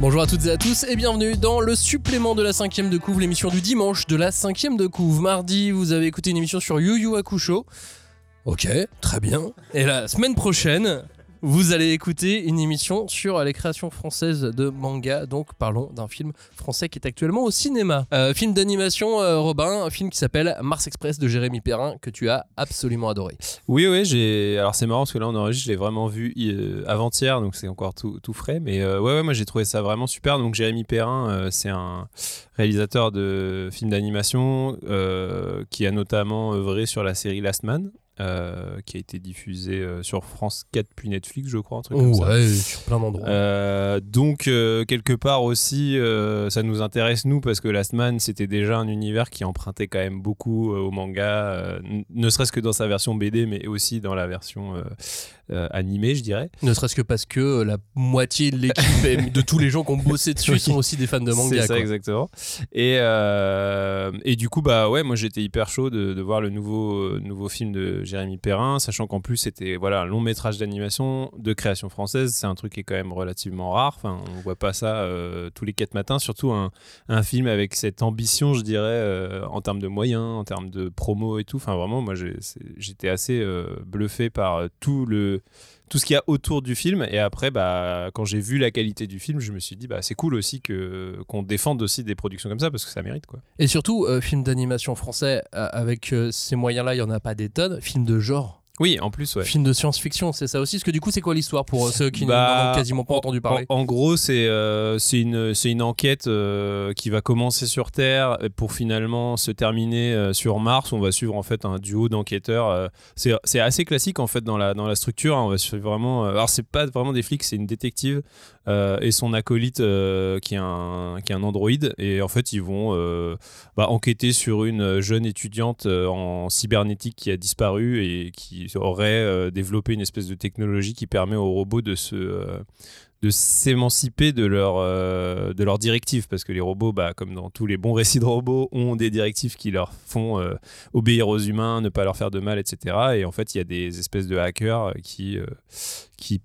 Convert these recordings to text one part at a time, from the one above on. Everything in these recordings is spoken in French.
Bonjour à toutes et à tous et bienvenue dans le supplément de la cinquième de couve, l'émission du dimanche de la cinquième de couve. Mardi, vous avez écouté une émission sur Yu Yu Hakusho. Ok, très bien. Et la semaine prochaine, vous allez écouter une émission sur les créations françaises de manga. Donc parlons d'un film français qui est actuellement au cinéma. Euh, film d'animation, euh, Robin, un film qui s'appelle Mars Express de Jérémy Perrin que tu as absolument adoré. Oui, oui, j'ai. Alors c'est marrant parce que là on enregistre, je l'ai vraiment vu euh, avant-hier, donc c'est encore tout, frais. Mais ouais, ouais, moi j'ai trouvé ça vraiment super. Donc Jérémy Perrin, c'est un réalisateur de films d'animation qui a notamment œuvré sur la série Last Man. Euh, qui a été diffusé euh, sur France 4 puis Netflix, je crois, un truc comme ouais, sur plein d'endroits. Euh, donc, quelque part aussi, ça nous intéresse, nous, parce que Last Man, c'était déjà un univers qui empruntait quand même beaucoup au manga, ne serait-ce que dans sa version BD, mais aussi dans la version euh, animé, je dirais. Ne serait-ce que parce que la moitié de l'équipe de tous les gens qui ont bossé dessus sont aussi des fans de manga. C'est ça, exactement. Et, et du coup, bah ouais, moi j'étais hyper chaud de, de, voir le nouveau, nouveau film de Jérémy Perrin, sachant qu'en plus c'était voilà, un long métrage d'animation de création française. C'est un truc qui est quand même relativement rare. On voit pas ça tous les quatre matins, surtout un, un, film avec cette ambition, je dirais, en termes de moyens, en termes de promo et tout. Enfin, vraiment, moi j'étais assez bluffé par tout le tout ce qu'il y a autour du film. Et après, bah, quand j'ai vu la qualité du film, je me suis dit, bah, c'est cool aussi qu'on défende aussi des productions comme ça parce que ça mérite. Quoi. Et surtout, euh, film d'animation français, euh, avec euh, ces moyens-là, il n'y en a pas des tonnes. Film de genre, oui, en plus, ouais. Film de science-fiction, c'est ça aussi. Parce que du coup, c'est quoi l'histoire pour ceux qui n'ont bah, quasiment pas entendu parler En, gros, c'est euh, une, une enquête euh, qui va commencer sur Terre pour finalement se terminer euh, sur Mars. On va suivre en fait un duo d'enquêteurs. c'est assez classique en fait dans la, dans la structure. Hein. On va suivre vraiment. alors, c'est pas vraiment des flics, c'est une détective et son acolyte qui, est un, qui est un androïde. Et en fait, ils vont bah, enquêter sur une jeune étudiante en cybernétique qui a disparu et qui aurait euh, développé une espèce de technologie qui permet aux robots de se euh, de s'émanciper de leur euh, de leurs directives parce que les robots bah, comme dans tous les bons récits de robots ont des directives qui leur font obéir aux humains ne pas leur faire de mal etc et en fait il y a des espèces de hackers qui qui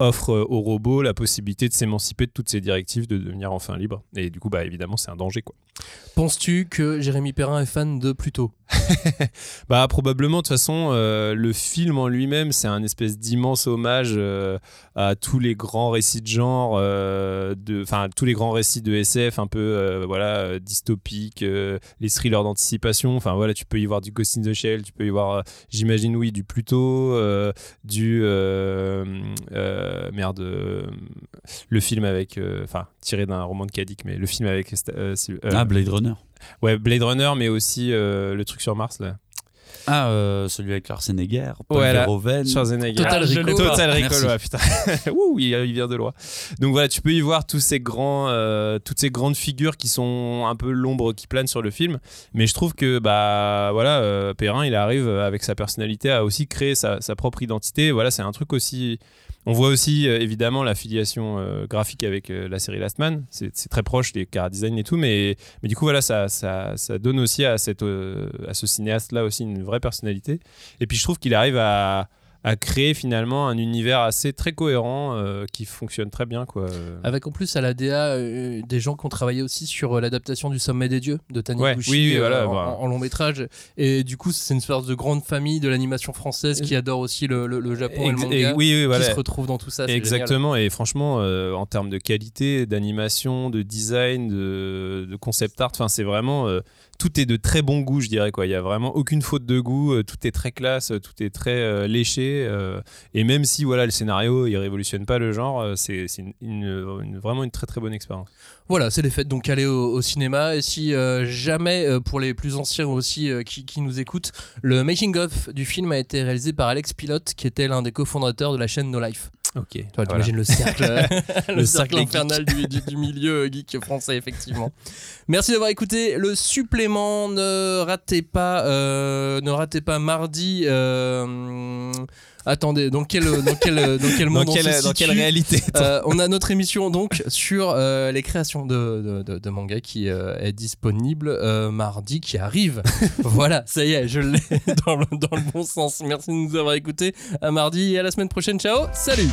offrent aux robots la possibilité de s'émanciper de toutes ces directives de devenir enfin libre et du coup bah évidemment c'est un danger quoi Penses-tu que Jérémy Perrin est fan de Pluto? Bah probablement. De toute façon, euh, le film en lui-même, c'est un espèce d'immense hommage euh, à tous les grands récits de genre, euh, enfin tous les grands récits de SF, un peu voilà dystopiques, les thrillers d'anticipation. Enfin voilà, tu peux y voir du Ghost in the Shell, tu peux y voir, j'imagine oui, du Pluto, du merde, le film avec, enfin tiré d'un roman de Kadik, mais le film avec ah, Blade Runner. Ouais, Blade Runner, mais aussi euh, le truc sur Mars, là. Ah, euh, celui avec Schwarzenegger, Paul ouais, Verhoeven. Schwarzenegger. Total Recall. Total Recall, ouais, putain. Ouh, il, vient de loin. Donc voilà, tu peux y voir tous ces grands, euh, toutes ces grandes figures qui sont un peu l'ombre qui plane sur le film. Mais je trouve que, bah, voilà, Perrin, il arrive avec sa personnalité à aussi créer sa, sa propre identité. Voilà, c'est un truc aussi on voit aussi euh, évidemment la filiation euh, graphique avec euh, la série Last Man. C'est très proche des car design et tout, mais, du coup voilà, ça, ça, ça donne aussi à, à ce cinéaste là aussi une vraie personnalité. Et puis je trouve qu'il arrive à à créer finalement un univers assez très cohérent euh, qui fonctionne très bien quoi. Avec en plus à la DA euh, des gens qui ont travaillé aussi sur euh, l'adaptation du Sommet des dieux de Taniguchi voilà, en, long métrage et du coup c'est une sorte de grande famille de l'animation française qui adore aussi le, le, Japon et, le manga oui, qui se retrouve dans tout ça. Exactement et franchement en termes de qualité, d'animation, de design, de, de concept art, enfin c'est vraiment tout est de très bon goût, je dirais. Quoi. Il n'y a vraiment aucune faute de goût, tout est très classe, tout est très euh, Euh, et même si voilà, le scénario il révolutionne pas le genre, c'est une, vraiment une très très bonne expérience. Voilà, c'est les fêtes, donc allez au, cinéma. Et si jamais, pour les plus anciens aussi qui, qui, nous écoutent, le making-of du film a été réalisé par Alex Pilote, qui était l'un des cofondateurs de la chaîne No Life. Ok. Tu le cercle, le, cercle infernal du, du, milieu geek français, effectivement. Merci d'avoir écouté le supplément. Ne ratez pas, euh, ne ratez pas mardi. Euh, attendez, dans quel, dans quel, dans quel monde dans, quelle, dans quelle réalité euh, On a notre émission donc sur euh, les créations de, de, de, manga qui euh, est disponible mardi, qui arrive. voilà, ça y est, je l'ai dans, dans le bon sens. Merci de nous avoir écoutés. À mardi et à la semaine prochaine. Ciao, salut